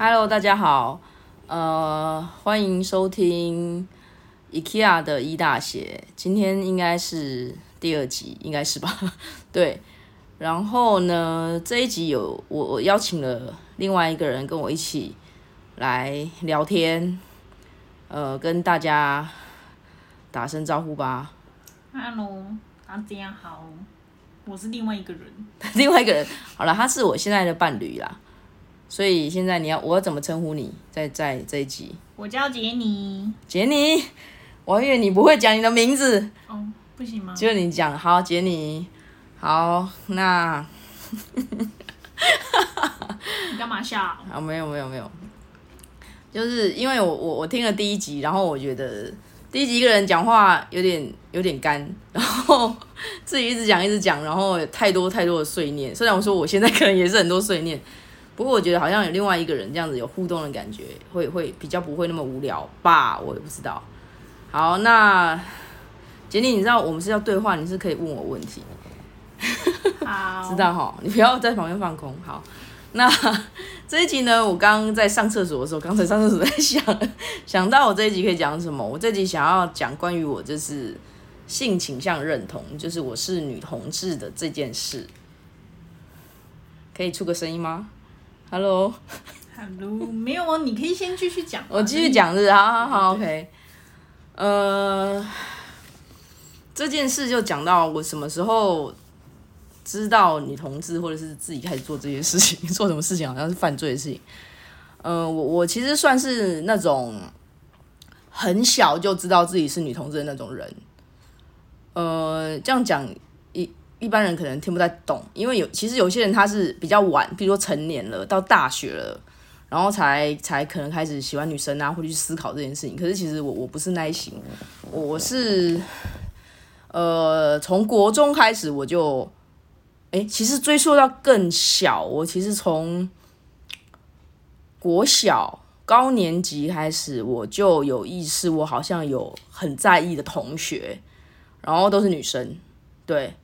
Hello，大家好，呃，欢迎收听 IKEA 的一大写，今天应该是第二集，应该是吧？对，然后呢，这一集有我我邀请了另外一个人跟我一起来聊天，呃，跟大家打声招呼吧。Hello，大家好，我是另外一个人。另外一个人，好了，他是我现在的伴侣啦，所以现在你要我要怎么称呼你？在在这一集，我叫杰尼。杰尼，我还以为你不会讲你的名字，哦，不行吗？就你讲，好，杰尼，好，那 你干嘛笑？啊没有没有没有，就是因为我我我听了第一集，然后我觉得第一集一个人讲话有点有点干，然后自己一直讲一直讲，然后有太多太多的碎念。虽然我说我现在可能也是很多碎念，不过我觉得好像有另外一个人这样子有互动的感觉，会会比较不会那么无聊吧，我也不知道。好，那杰尼，你知道我们是要对话，你是可以问我问题。好，知道哈，你不要在旁边放空。好，那 这一集呢，我刚刚在上厕所的时候，刚才上厕所在想，想到我这一集可以讲什么。我这集想要讲关于我就是性倾向认同，就是我是女同志的这件事。可以出个声音吗？Hello，Hello，没有哦，你可以先继续讲。我继续。讲是好好好，OK。呃，这件事就讲到我什么时候知道女同志，或者是自己开始做这些事情，做什么事情好像是犯罪的事情。呃，我我其实算是那种很小就知道自己是女同志的那种人。呃，这样讲一般人可能听不太懂，因为有其实有些人他是比较晚，比如说成年了，到大学了。然后才才可能开始喜欢女生啊，或去思考这件事情。可是其实我我不是那一型，我是呃从国中开始我就，哎，其实追溯到更小，我其实从国小高年级开始我就有意识，我好像有很在意的同学，然后都是女生，对。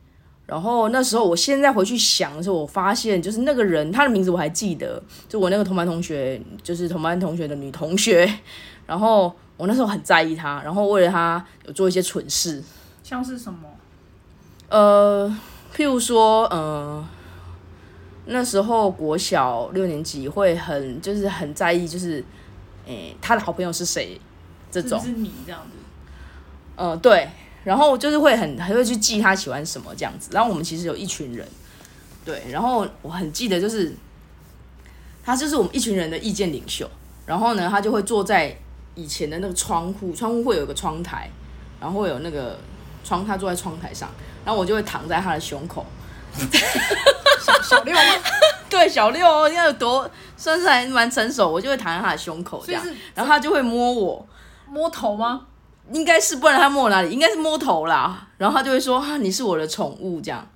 然后那时候，我现在回去想的时候，我发现就是那个人，他的名字我还记得，就我那个同班同学，就是同班同学的女同学。然后我那时候很在意她，然后为了她有做一些蠢事，像是什么？呃，譬如说，呃，那时候国小六年级会很就是很在意，就是诶他的好朋友是谁这种是，是你这样子？呃，对，然后就是会很还会去记他喜欢什么这样子。然后我们其实有一群人，对，然后我很记得就是他就是我们一群人的意见领袖。然后呢，他就会坐在以前的那个窗户，窗户会有个窗台，然后会有那个窗，他坐在窗台上，然后我就会躺在他的胸口。小小六吗？对，小六哦，应该有多算是还蛮成熟，我就会躺在他的胸口这样然后他就会摸我。摸头吗？应该是，不然他摸哪里？应该是摸头啦。然后他就会说：“啊，你是我的宠物。”这样，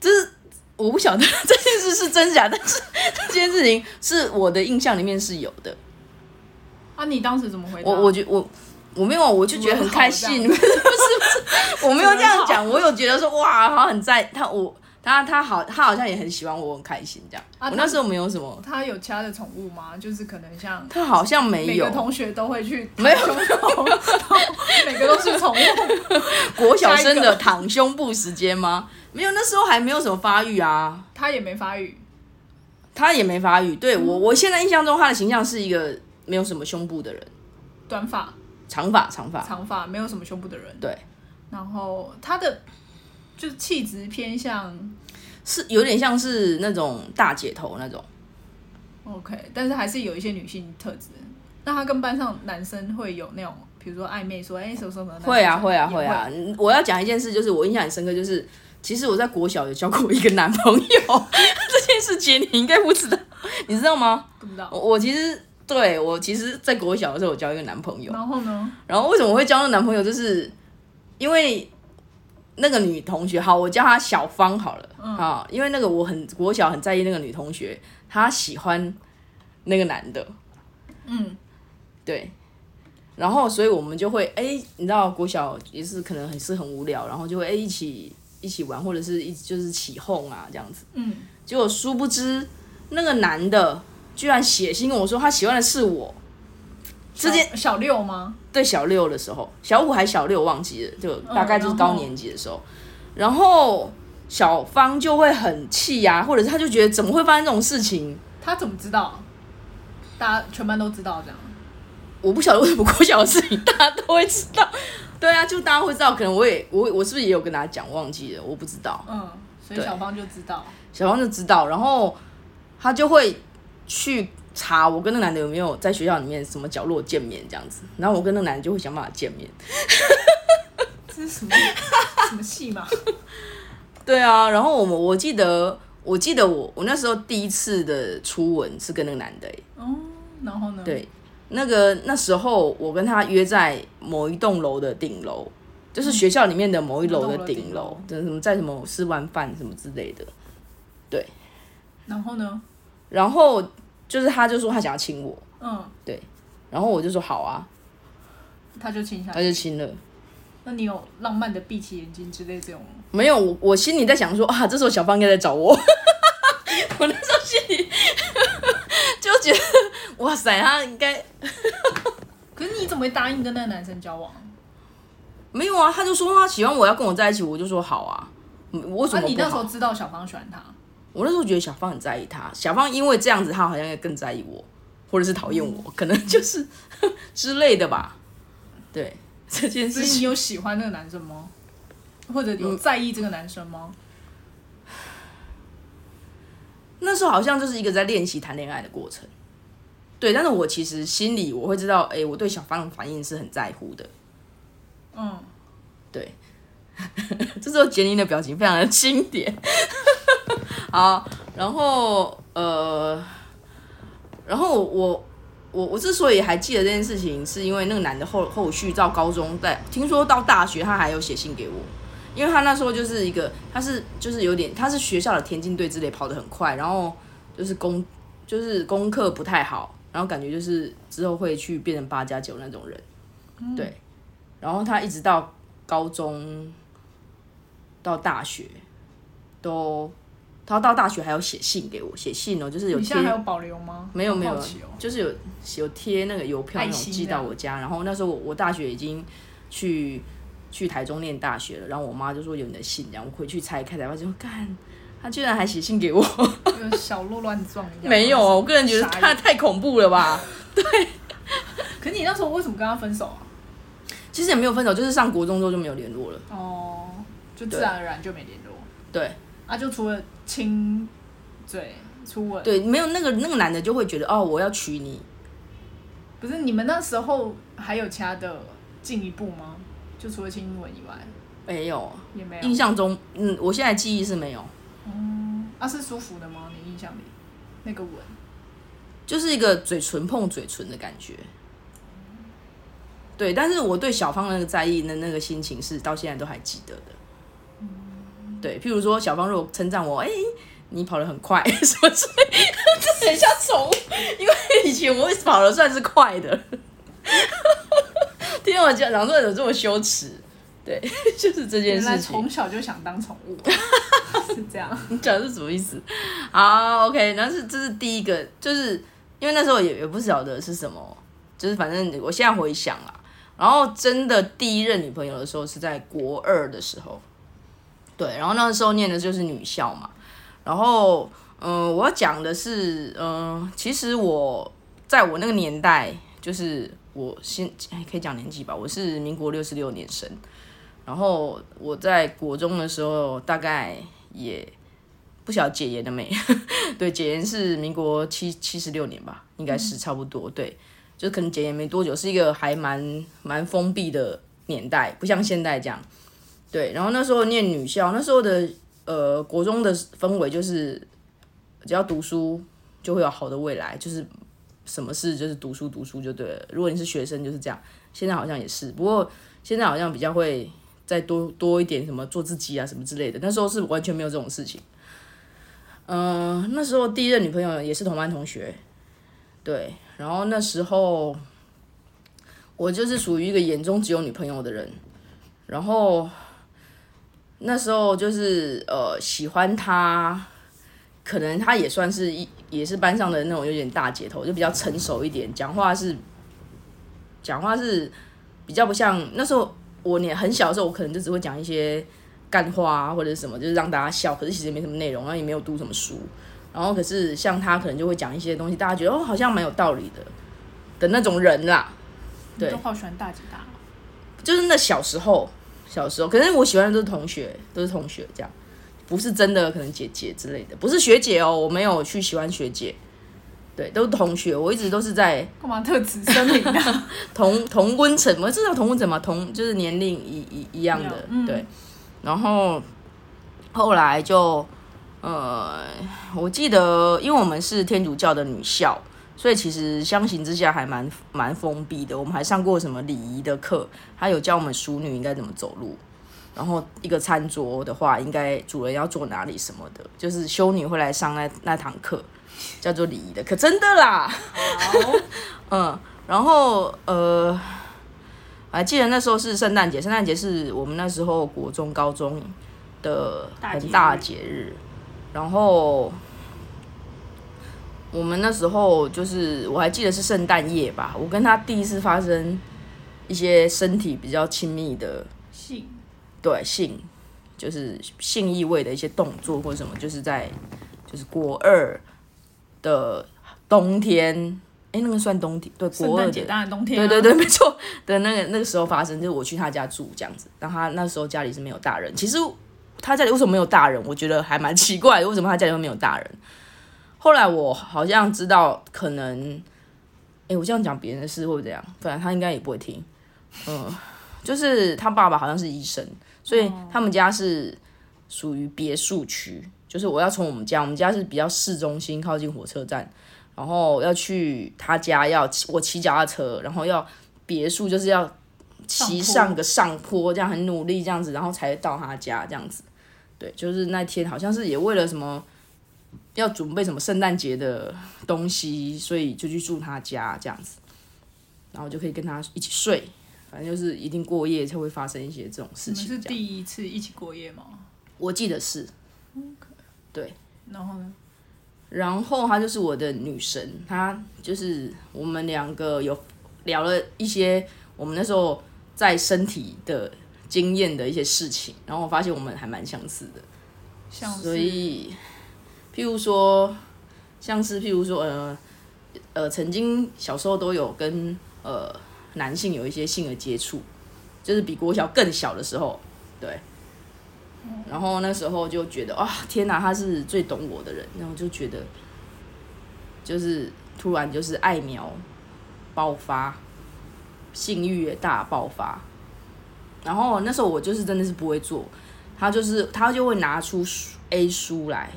这是我不晓得这件事是真假，但是这件事情是我的印象里面是有的。啊，你当时怎么回答？我我觉我我没有，我就觉得很开心，不是不是不是，我没有这样讲，我有觉得说哇，好很在他我他他好，他好像也很喜欢我，很开心这样。啊我那时候没有什么，他有其他的宠物吗？就是可能像他好像没有每个。同学都会去没有每个都是宠物。国小生的躺胸部时间吗？没有，那时候还没有什么发育啊。他也没发育，他也没发育。对我，我现在印象中他的形象是一个没有什么胸部的人，短发、长发，长发。长发，没有什么胸部的人。对，然后他的就是气质偏向是有点像是那种大姐头那种。OK，但是还是有一些女性特质。那他跟班上男生会有那种，比如说暧昧说，哎、什么什么的。会啊，会啊，也会啊。嗯我要讲一件事，就是我印象很深刻，就是其实我在国小有交过一个男朋友，这件事情你应该不知道，你知道吗？不知道。我我其实对我其实，在国小的时候，我交一个男朋友，然后呢？然后为什么会交那个男朋友，就是因为那个女同学，好，我叫她小芳好了，啊，因为那个我很国小很在意那个女同学，她喜欢那个男的，嗯，对，然后所以我们就会哎、你知道国小也是可能很是很无聊，然后就会哎、一起一起玩，或者是一就是起哄啊这样子。嗯，结果殊不知那个男的居然写信跟我说他喜欢的是我。这件小小六吗？对小六的时候，小五还小六忘记了，就大概就是高年级的时候，然后小芳就会很气呀、或者是他就觉得怎么会发生这种事情？他怎么知道？大家全班都知道这样。我不晓得为什么国小的事情大家都会知道。对啊，就大家会知道，可能我也我我是不是也有跟大家讲，忘记了，我不知道。嗯，所以小芳就知道。小芳就知道，然后他就会去查我跟那个男的有没有在学校里面什么角落见面这样子，然后我跟那个男的就会想办法见面。这是什么什么戏嘛？对啊，然后我们我记得我记得我我那时候第一次的初吻是跟那个男的、欸，哦，然后呢？，对，那个那时候我跟他约在某一栋楼的顶楼，就是学校里面的某一楼的顶楼，就是什么在什么吃完饭什么之类的。对然后呢？然后就是他就说他想要亲我，嗯，对然后我就说好啊，他就亲下他去。就亲了。那你有浪漫的闭起眼睛之类这种？没有，我我心里在想说啊，这时候小芳应该在找我。我那时候心里 就觉得，哇塞，他应该 可是你怎么会答应跟那个男生交往？没有啊。他就说他喜欢我要跟我在一起，我就说好啊。嗯我为什那、你那时？候知道小芳喜欢他？我那时候觉得小芳很在意他，小芳因为这样子，他好像也更在意我，或者是讨厌我，可能就是 之类的吧。对这件事情你有喜欢那个男生吗？或者有在意这个男生吗？那时候好像就是一个在练习谈恋爱的过程。对，但是我其实心里我会知道，哎、我对小芳的反应是很在乎的。嗯，对，这时候杰尼的表情非常的经典。好，然后呃，然后我我我之所以还记得这件事情，是因为那个男的后后续到高中，在听说到大学，他还有写信给我，因为他那时候就是一个，他是就是有点，他是学校的田径队之类，跑得很快，然后就是功就是功课不太好，然后感觉就是之后会去变成八加九那种人，对，然后他一直到高中到大学都，他到大学还有写信给我，写信哦，就是有贴你现在还有保留吗？没有没有。就是有有贴那个邮票那种寄到我家，然后那时候我我大学已经去去台中念大学了，然后我妈就说有你的信，然后我回去拆开才发现，干，他居然还写信给我，就小鹿乱撞一样。没有哦，我个人觉得傻眼他太恐怖了吧。对可是你那时候为什么跟他分手啊？其实也没有分手，就是上国中之后就没有联络了。哦，就自然而然就没联络。对啊，就除了亲嘴、初吻，对，没有那个那个男的就会觉得哦，我要娶你，不是你们那时候还有其他的进一步吗？就除了亲吻以外，没有，也没有。印象中，嗯，我现在记忆是没有，啊，是舒服的吗？你印象里那个吻？就是一个嘴唇碰嘴唇的感觉。对，但是我对小芳那个在意的那个心情是到现在都还记得的。对，譬如说小芳如果称赞我，哎、你跑得很快，什么之类的，这很像宠物，因为以前我跑得算是快的。听我讲，讲出来有这么羞耻，对，就是这件事情。从小就想当宠物，是这样。你讲的是什么意思？好，OK，那是这是第一个，就是因为那时候也也不晓得是什么，就是反正我现在回想啊，然后真的第一任女朋友的时候是在国二的时候，对，然后那时候念的就是女校嘛，然后嗯、呃我要讲的是，嗯、其实我在我那个年代，就是我先哎可以讲年纪吧，我是民国六十六年生，然后我在国中的时候大概也不晓得解严了没？对，解严是民国七七十六年吧，应该是差不多。对，就可能解严没多久，是一个还蛮蛮封闭的年代，不像现在这样。对，然后那时候念女校，那时候的呃国中的氛围就是，只要读书就会有好的未来，就是什么事就是读书读书就对了。如果你是学生就是这样，现在好像也是，不过现在好像比较会再多多一点什么做自己啊什么之类的。那时候是完全没有这种事情。嗯、那时候第一任女朋友也是同班同学，对，然后那时候我就是属于一个眼中只有女朋友的人，然后那时候就是呃喜欢她，可能她也算是一也是班上的那种有点大姐头，就比较成熟一点，讲话是讲话是比较不像那时候我年很小的时候，我可能就只会讲一些干话啊或者什么，就是让大家笑，可是其实也没什么内容，然后也没有读什么书。然后可是像她可能就会讲一些东西，大家觉得哦好像蛮有道理的的那种人啦。对都好喜欢大姐大哦，就是那小时候，小时候，可是我喜欢的都是同学，都是同学这样，不是真的可能姐姐之类的，不是学姐哦，我没有去喜欢学姐，对，都是同学，我一直都是在干嘛特指森林啊？同同温层，我知道同温层嘛，同就是年龄一一一样的，嗯对，然后后来就呃，我记得，因为我们是天主教的女校。所以其实相形之下还蛮蛮封闭的，我们还上过什么礼仪的课，他有教我们淑女应该怎么走路，然后一个餐桌的话，应该主人要坐哪里什么的，就是修女会来上那那堂课，叫做礼仪的课，真的啦。好，嗯，然后呃，还记得那时候是圣诞节，圣诞节是我们那时候国中、高中的很大节日，然后我们那时候就是我还记得是圣诞夜吧，我跟他第一次发生一些身体比较亲密的性对性，就是性意味的一些动作或者什么，就是在就是国二的冬天，哎，那个算冬天，对，国二节当然冬天、啊，对对对，没错的那个那个时候发生，就是我去他家住这样子，然后他那时候家里是没有大人。其实他家里为什么没有大人，我觉得还蛮奇怪的，为什么他家里会没有大人？后来我好像知道，可能，哎，我这样讲别人的事会不会这样？反正他应该也不会听。嗯，就是他爸爸好像是医生，所以他们家是属于别墅区，就是我要从我们家，我们家是比较市中心，靠近火车站。然后要去他家，要骑我骑脚踏车，然后要别墅，就是要骑上个上坡，这样很努力这样子，然后才到他家这样子。对，就是那天好像是也为了什么要准备什么圣诞节的东西，所以就去住他家这样子，然后就可以跟他一起睡，反正就是一定过夜才会发生一些这种事你们是情。第一次一起过夜吗？我记得是，对然后呢？然后她就是我的女神，她就是我们两个有聊了一些我们那时候在身体的经验的一些事情，然后我发现我们还蛮相似的，所以譬如说，像是譬如说，呃呃，曾经小时候都有跟呃男性有一些性的接触，就是比国小更小的时候，对。然后那时候就觉得啊，天哪，他是最懂我的人，然后就觉得，就是突然就是爱苗爆发，性欲大爆发。然后那时候我就是真的是不会做，他就是他就会拿出书 A 书来，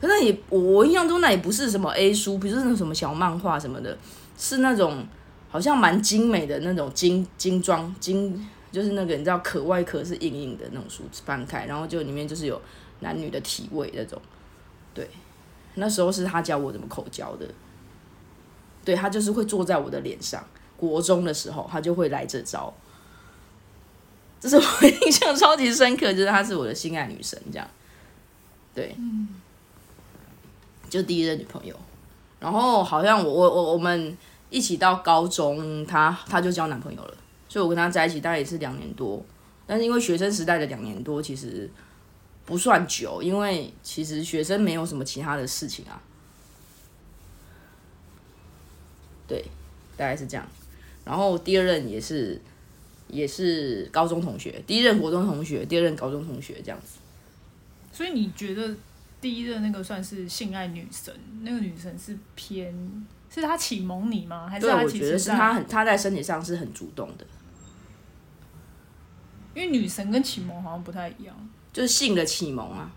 可那也我印象中那也不是什么 A 书，不是那种什么小漫画什么的，是那种好像蛮精美的那种精精装精，就是那个你知道壳外壳是硬硬的那种书，翻开然后就里面就是有男女的体位那种，对，那时候是他教我怎么口交的，对他就是会坐在我的脸上，国中的时候他就会来这招。这是我印象超级深刻，就是她是我的心爱女神，这样，对，就第一任女朋友。然后好像我我我我们一起到高中，她她就交男朋友了，所以我跟她在一起大概也是两年多。但是因为学生时代的两年多其实不算久，因为其实学生没有什么其他的事情啊。对，大概是这样。然后第二任也是也是高中同学，第一任国中同学，第二任高中同学这样子。所以你觉得第一任那个算是性爱女神？那个女神是偏是她启蒙你吗？还是对，她我觉得其实是她很她在身体上是很主动的，因为女神跟启蒙好像不太一样。就是性的启蒙啊。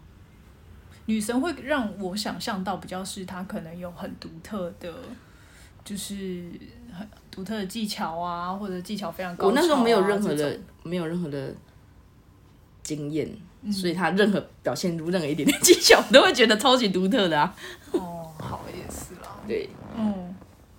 女神会让我想象到比较是她可能有很独特的，就是很独特的技巧啊，或者技巧非常高、啊。我那时候没有任何的这种没有任何的经验，所以他任何表现出任何一点点技巧，我都会觉得超级独特的啊。哦，好也是啦。对。嗯，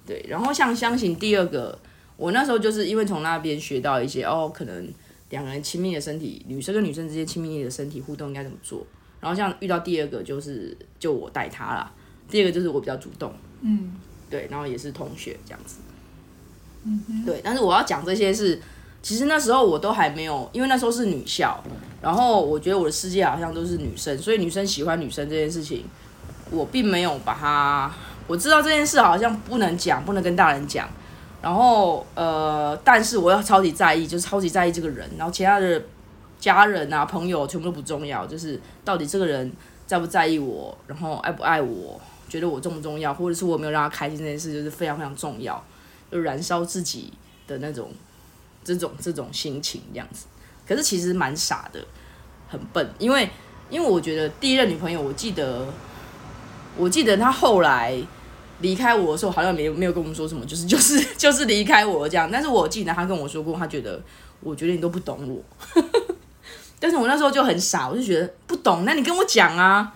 对，然后像相信第二个，我那时候就是因为从那边学到一些哦，可能两个人亲密的身体，女生跟女生之间亲密的身体互动应该怎么做，然后像遇到第二个就是就我带他啦，第二个就是我比较主动，嗯。对，然后也是同学这样子。嗯，对，但是我要讲这些是，其实那时候我都还没有，因为那时候是女校，然后我觉得我的世界好像都是女生，所以女生喜欢女生这件事情，我并没有把它，我知道这件事好像不能讲，不能跟大人讲，然后呃，但是我要超级在意，就是超级在意这个人，然后其他的家人啊、朋友全部都不重要，就是到底这个人在不在意我，然后爱不爱我，觉得我重不重要，或者是我没有让他开心这件事，就是非常非常重要。就燃烧自己的那种这种这种心情这样子。可是其实蛮傻的，很笨，因为因为我觉得第一任女朋友，我记得我记得她后来离开我的时候，好像没有没有跟我们说什么，就是就是就是离开我这样。但是我记得她跟我说过，她觉得我觉得你都不懂我。但是我那时候就很傻，我就觉得不懂，那你跟我讲啊。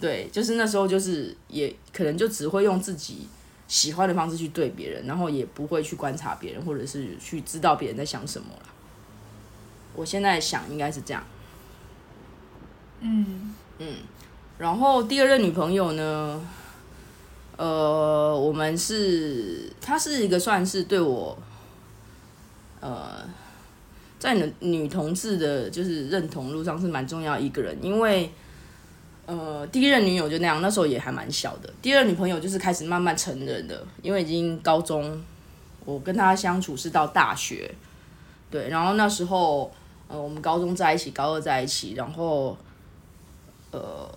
对，就是那时候就是也可能就只会用自己喜欢的方式去对别人，然后也不会去观察别人，或者是去知道别人在想什么了。我现在想应该是这样。嗯嗯然后第二任女朋友呢，呃，我们是她是一个算是对我，呃，在女女同志的就是认同路上是蛮重要一个人，因为。呃，第一任女友就那样，那时候也还蛮小的。第二女朋友就是开始慢慢成人的，因为已经高中，我跟她相处是到大学，对，然后那时候呃，我们高中在一起，高二在一起，然后呃，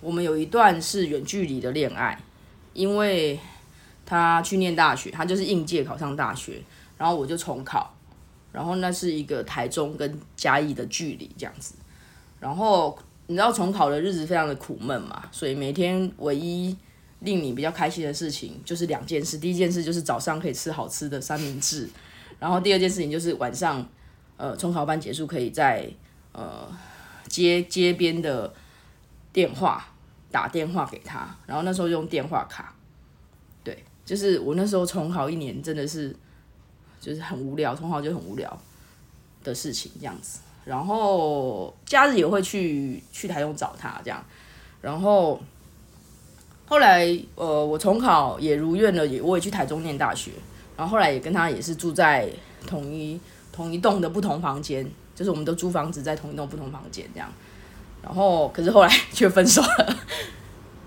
我们有一段是远距离的恋爱，因为她去念大学，她就是应届考上大学，然后我就重考，然后那是一个台中跟嘉义的距离这样子，然后。你知道重考的日子非常的苦闷嘛，所以每天唯一令你比较开心的事情就是两件事。第一件事就是早上可以吃好吃的三明治，然后第二件事情就是晚上，呃，重考班结束可以在呃接街边的电话打电话给他，然后那时候用电话卡。对，就是我那时候重考一年真的是就是很无聊，重考就很无聊的事情这样子。然后假日也会去去台中找他这样，然后后来呃我重考也如愿了，也我也去台中念大学，然后后来也跟他也是住在同一同一栋的不同房间，就是我们都租房子在同一栋不同房间这样，然后可是后来却分手了，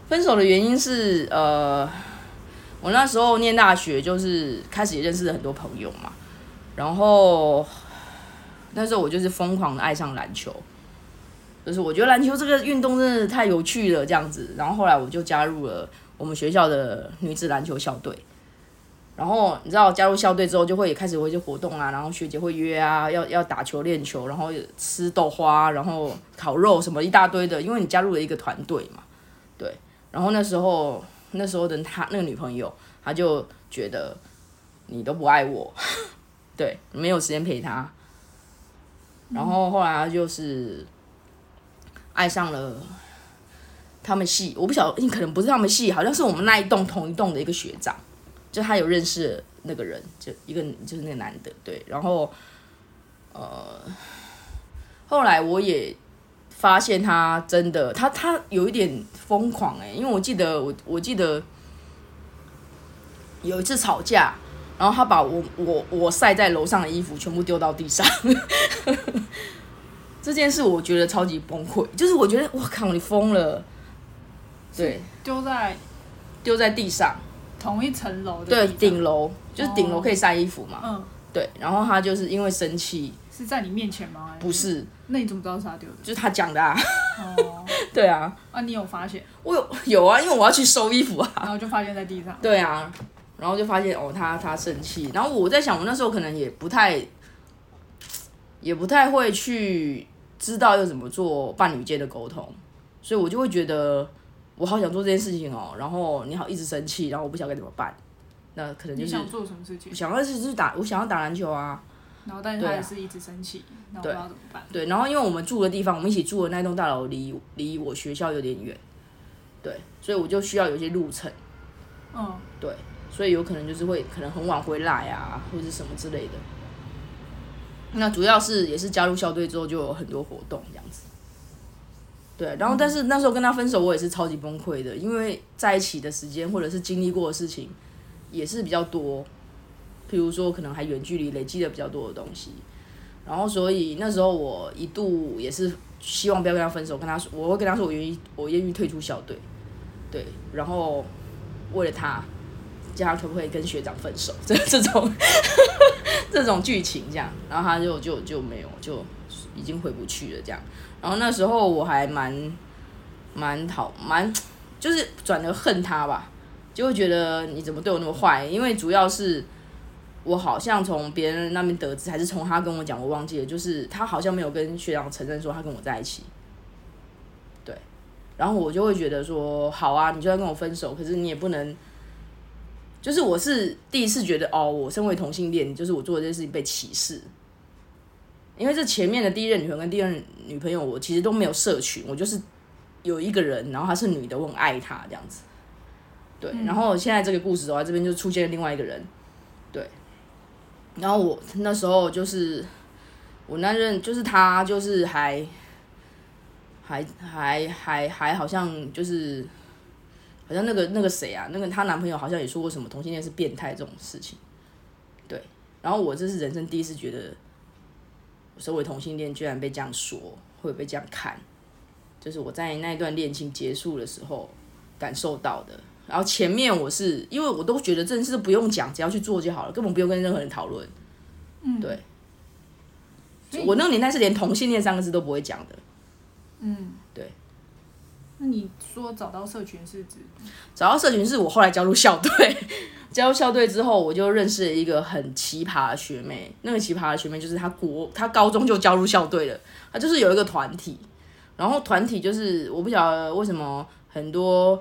分手的原因是呃我那时候念大学就是开始也认识了很多朋友嘛，然后。那时候我就是疯狂的爱上篮球，就是我觉得篮球这个运动真的太有趣了，这样子。然后后来我就加入了我们学校的女子篮球校队。然后你知道加入校队之后，就会开始有一些活动啊，然后学姐会约啊，要要打球练球，然后吃豆花，然后烤肉什么一大堆的，因为你加入了一个团队嘛，对。然后那时候那时候的他那个女朋友，他就觉得你都不爱我，对，没有时间陪他。然后后来他就是爱上了他们系，我不晓得，可能不是他们系，好像是我们那一栋同一栋的一个学长，就他有认识那个人，就一个就是那个男的，对。然后呃，后来我也发现他真的，他他有一点疯狂哎，因为我记得我我记得有一次吵架。然后他把我我我晒在楼上的衣服全部丢到地上，这件事我觉得超级崩溃。就是我觉得我靠，你疯了，对，丢在丢在地上，同一层楼的对顶楼，就是顶楼可以晒衣服嘛，嗯，对。然后他就是因为生气，是在你面前吗？不是，那你怎么知道是他丢的？就是他讲的啊，哦，对啊，啊，你有发现？我有 有啊，因为我要去收衣服啊，然后就发现在地上，对啊。然后就发现哦，他他生气。然后我在想，我那时候可能也不太，也不太会去知道要怎么做伴侣间的沟通，所以我就会觉得我好想做这件事情哦。然后你好一直生气，然后我不晓得该怎么办。那可能就是想做什么事情？想要是是打，我想要打篮球啊。然后，但是他也是一直生气，那我不知道怎么办。对，然后因为我们住的地方，我们一起住的那栋大楼离离我学校有点远，对，所以我就需要有一些路程。嗯，对。所以有可能就是会可能很晚回来啊，或者什么之类的。那主要是也是加入校队之后就有很多活动这样子。对，然后但是那时候跟他分手，我也是超级崩溃的，因为在一起的时间或者是经历过的事情也是比较多，譬如说可能还远距离累积了比较多的东西，然后所以那时候我一度也是希望不要跟他分手，跟他说我会跟他说我愿意我愿意退出校队，对，然后为了他，叫他可不可以跟学长分手，这这种 这种剧情这样，然后他就就就没有就已经回不去了这样。然后那时候我还蛮蛮讨蛮，就是转而恨他吧，就会觉得你怎么对我那么坏？因为主要是我好像从别人那边得知，还是从他跟我讲，我忘记了，就是他好像没有跟学长承认说他跟我在一起。对，然后我就会觉得说，好啊，你就要跟我分手，可是你也不能，就是我是第一次觉得，哦，我身为同性恋，就是我做的这件事情被歧视。因为这前面的第一任女朋友跟第二任女朋友，我其实都没有社群，我就是有一个人，然后她是女的，我很爱她这样子。对，然后现在这个故事的话，这边就出现了另外一个人，对。然后我那时候就是我那任就是他就是还还还还还好像就是好像那个那个谁啊，那个她男朋友好像也说过什么同性恋是变态这种事情，对。然后我这是人生第一次觉得。身为同性恋，居然被这样说，会被这样看，就是我在那一段恋情结束的时候感受到的。然后前面我是因为我都觉得这件事不用讲，只要去做就好了，根本不用跟任何人讨论。嗯，对。我那个年代是连同性恋三个字都不会讲的。嗯，对。那你说找到社群是指？找到社群是我后来加入校队。加入校队之后，我就认识了一个很奇葩的学妹。那个奇葩的学妹就是她国，她高中就加入校队了。她就是有一个团体，然后团体就是我不晓得为什么很多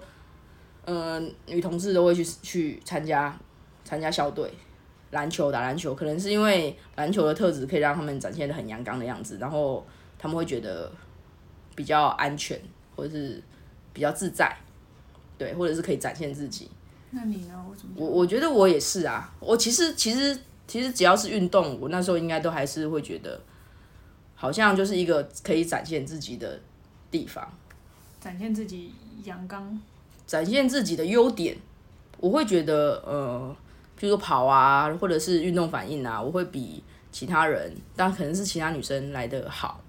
呃女同志都会去去参加参加校队，篮球打篮球，可能是因为篮球的特质可以让他们展现的很阳刚的样子，然后他们会觉得比较安全，或者是比较自在，对，或者是可以展现自己。那你呢？我怎么我我觉得我也是啊。我其实其实其实只要是运动，我那时候应该都还是会觉得，好像就是一个可以展现自己的地方，展现自己阳刚，展现自己的优点。我会觉得，呃，比如说跑啊，或者是运动反应啊，我会比其他人，当然可能是其他女生来的好。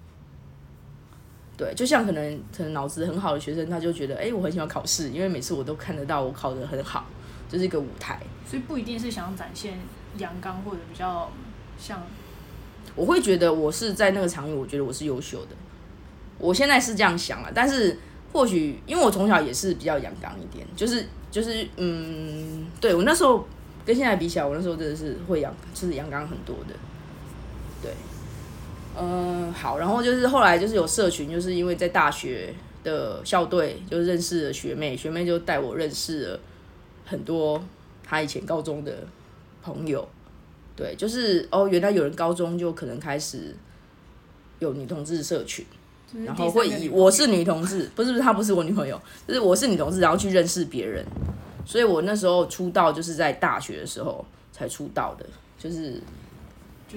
对，就像可能可能脑子很好的学生，他就觉得，哎，我很喜欢考试，因为每次我都看得到我考得很好，就是一个舞台。所以不一定是想要展现阳刚或者比较像。我会觉得我是在那个场域，我觉得我是优秀的。我现在是这样想了，但是或许因为我从小也是比较阳刚一点，就是就是嗯，对我那时候跟现在比起来，我那时候真的是会阳，就是阳刚很多的，对。嗯，好，然后就是后来就是有社群，就是因为在大学的校队就认识了学妹，学妹就带我认识了很多她以前高中的朋友，对，就是哦，原来有人高中就可能开始有女同志社群，然后会以我是女同志，不是不是她不是我女朋友，就是我是女同志，然后去认识别人，所以我那时候出道就是在大学的时候才出道的，就是。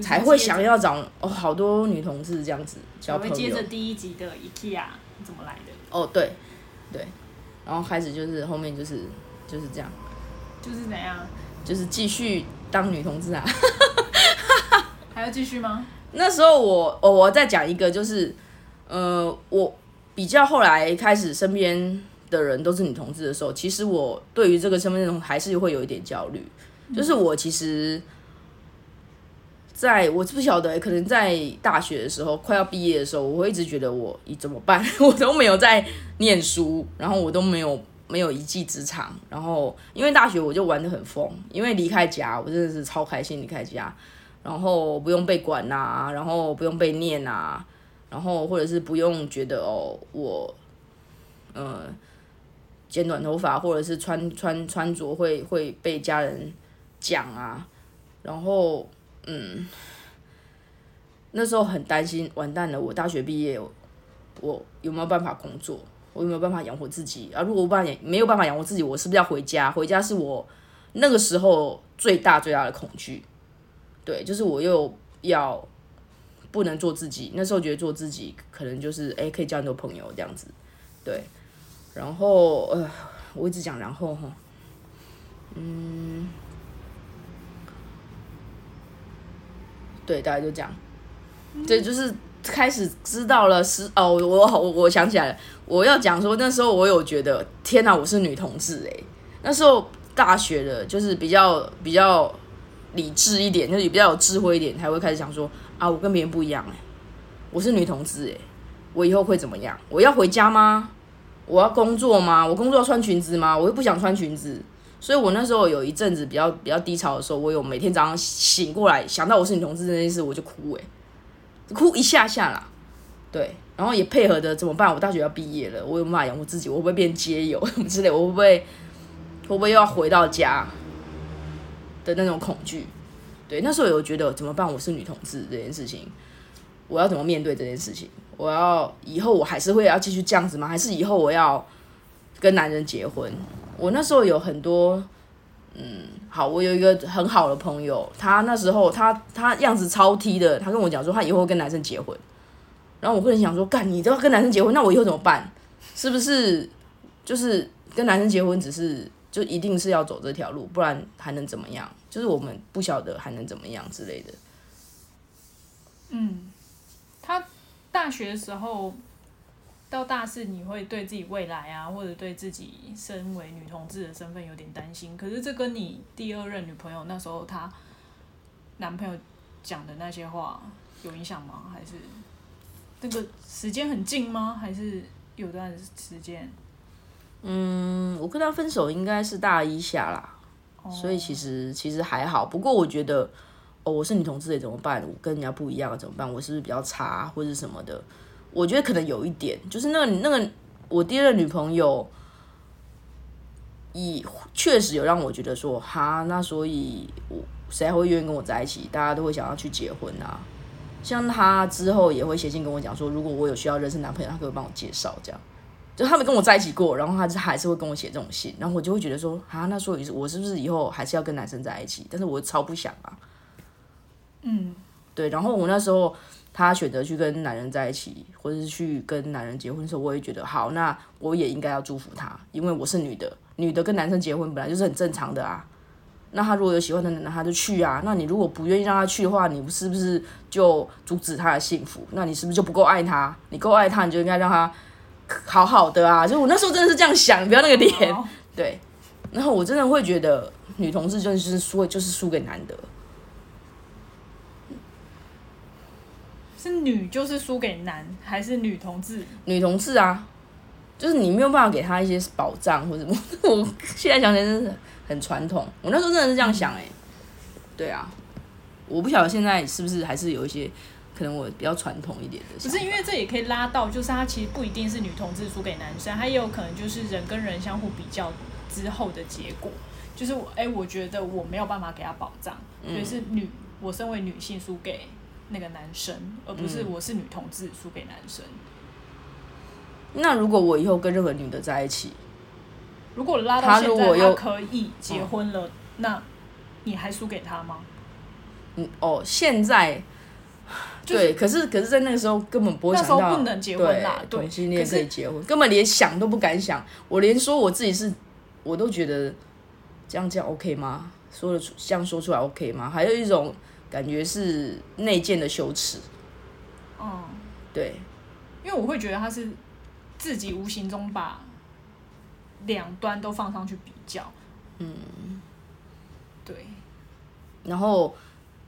才会想要找哦，好多女同志这样子交朋友。接着第一集的 IKEA 怎么来的？哦，对，对，然后开始就是后面就是就是这样，就是怎样？就是继续当女同志啊！还要继续吗？那时候我我我再讲一个，就是呃，我比较后来开始身边的人都是女同志的时候，其实我对于这个身份认同还是会有一点焦虑，就是我其实。在我不晓得，可能在大学的时候，快要毕业的时候，我会一直觉得我怎么办？我都没有在念书，然后我都没有没有一技之长。然后因为大学我就玩的很疯，因为离开家，我真的是超开心离开家，然后不用被管呐，然后不用被念呐，然后或者是不用觉得哦，我呃剪短头发或者是穿穿穿着会会被家人讲啊，然后。嗯，那时候很担心，完蛋了！我大学毕业，我有没有办法工作？我有没有办法养活自己？啊，如果我办法没有办法养活自己，我是不是要回家？回家是我那个时候最大最大的恐惧。对，就是我又要不能做自己。那时候觉得做自己可能就是哎，可以交很多朋友这样子。对，然后呃，我一直讲然后哈，嗯，对，大概就这样，对，就是开始知道了是哦，我我我想起来了，我要讲说那时候我有觉得天哪，我是女同志哎，那时候大学的，就是比较比较理智一点，就是比较有智慧一点，才会开始想说啊，我跟别人不一样哎，我是女同志哎，我以后会怎么样？我要回家吗？我要工作吗？我工作要穿裙子吗？我又不想穿裙子，所以我那时候有一阵子比较比较低潮的时候，我有每天早上醒过来想到我是女同志这件事，我就哭哎，哭一下下啦，对，然后也配合的怎么办？我大学要毕业了，我有办法养活自己，我会不会变街友什 么之类？我会不会会不会又要回到家的那种恐惧？对，那时候有觉得怎么办？我是女同志这件事情，我要怎么面对这件事情？我要以后我还是会要继续这样子吗？还是以后我要跟男人结婚？我那时候有很多，嗯，好，我有一个很好的朋友，他那时候他他样子超 T 的，他跟我讲说他以后会跟男生结婚，然后我个人想说，干你都要跟男生结婚，那我以后怎么办？是不是就是跟男生结婚只是就一定是要走这条路，不然还能怎么样？就是我们不晓得还能怎么样之类的。嗯，他。大学的时候，到大四你会对自己未来啊，或者对自己身为女同志的身份有点担心。可是这跟你第二任女朋友那时候她男朋友讲的那些话有影响吗？还是那个时间很近吗？还是有段时间？嗯，我跟他分手应该是大一下啦，所以其实其实还好。不过我觉得。哦，我是女同志，怎么办？我跟人家不一样，怎么办？我是不是比较差，或者什么的？我觉得可能有一点，就是那个那个我第二任女朋友，以确实有让我觉得说，哈，那所以我谁还会愿意跟我在一起？大家都会想要去结婚啊。像他之后也会写信跟我讲说，如果我有需要认识男朋友，他可以帮我介绍，这样。就他没跟我在一起过，然后他还是会跟我写这种信，然后我就会觉得说，啊，那所以我是不是以后还是要跟男生在一起？但是我超不想啊。嗯，对，然后我那时候他选择去跟男人在一起，或者是去跟男人结婚的时候，我也觉得好，那我也应该要祝福她，因为我是女的，女的跟男生结婚本来就是很正常的啊。那他如果有喜欢的男人，他就去啊。那你如果不愿意让他去的话，你是不是就阻止他的幸福？那你是不是就不够爱他？你够爱他，你就应该让他好好的啊。就我那时候真的是这样想，不要那个脸。对，然后我真的会觉得女同志就是输，就是输给男的。是女就是输给男，还是女同志？女同志啊，就是你没有办法给她一些保障或者什么。我现在想起来真是很传统，我那时候真的是这样想哎。对啊，我不晓得现在是不是还是有一些可能我比较传统一点的。不是因为这也可以拉到，就是他其实不一定是女同志输给男生，他也有可能就是人跟人相互比较之后的结果。就是我哎，我觉得我没有办法给他保障，所以是女，我身为女性输给。那个男生，而不是我是女同志输给男生。那如果我以后跟任何女的在一起，如果拉到现在他可以结婚了，那你还输给他吗？嗯哦，现在对，可是可是在那个时候根本不会想到不能结婚啦，同性恋可以结婚，根本连想都不敢想。我连说我自己是，我都觉得这样这样 OK 吗？说的出这样说出来 OK 吗？还有一种。感觉是内建的羞耻，嗯，对，因为我会觉得他是自己无形中把两端都放上去比较，嗯，对，然后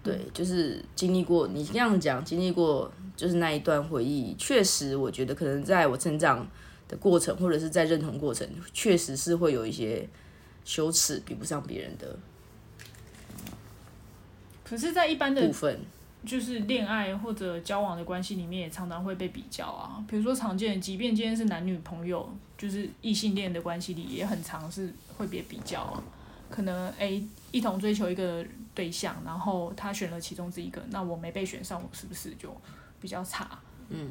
对，就是经历过你这样讲，经历过就是那一段回忆，确实我觉得可能在我成长的过程，或者是在认同过程，确实是会有一些羞耻，比不上别人的。可是，在一般的部分，就是恋爱或者交往的关系里面，也常常会被比较啊。比如说，常见，即便今天是男女朋友，就是异性恋的关系里，也很常是会被比较啊。可能 A 一同追求一个对象，然后他选了其中之一个，那我没被选上，我是不是就比较差？嗯。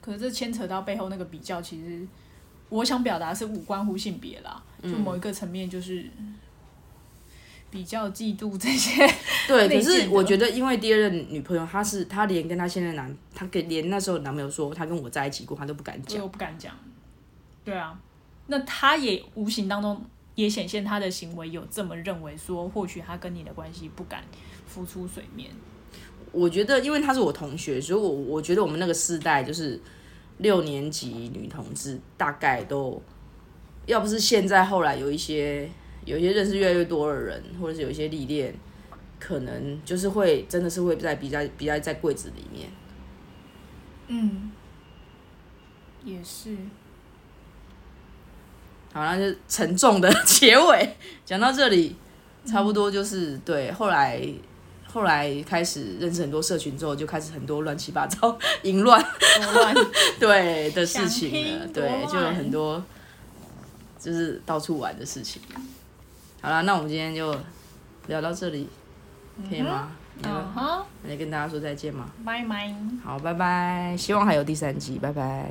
可是这牵扯到背后那个比较，其实我想表达是无关乎性别啦，就某一个层面就是。比较嫉妒这些，对，可是我觉得，因为第二任女朋友，她是她连跟她现在男，她跟连那时候男朋友说她跟我在一起过，她都不敢讲，我不敢讲，对啊，那她也无形当中也显现她的行为有这么认为，说或许她跟你的关系不敢浮出水面。我觉得，因为她是我同学，所以我我觉得我们那个世代就是六年级女同志，大概都要不是现在后来有一些有一些认识越来越多的人，或者是有一些历练，可能就是会真的是会在比较比较在柜子里面。嗯，也是。好，那就沉重的结尾讲到这里，差不多就是对后来。后来开始认识很多社群之后，就开始很多乱七八糟、淫乱、对的事情了。对，就有很多就是到处玩的事情。好了，那我们今天就聊到这里，可以吗？嗯哼，来跟大家说再见嘛？拜拜。好，拜拜。希望还有第三集，拜拜。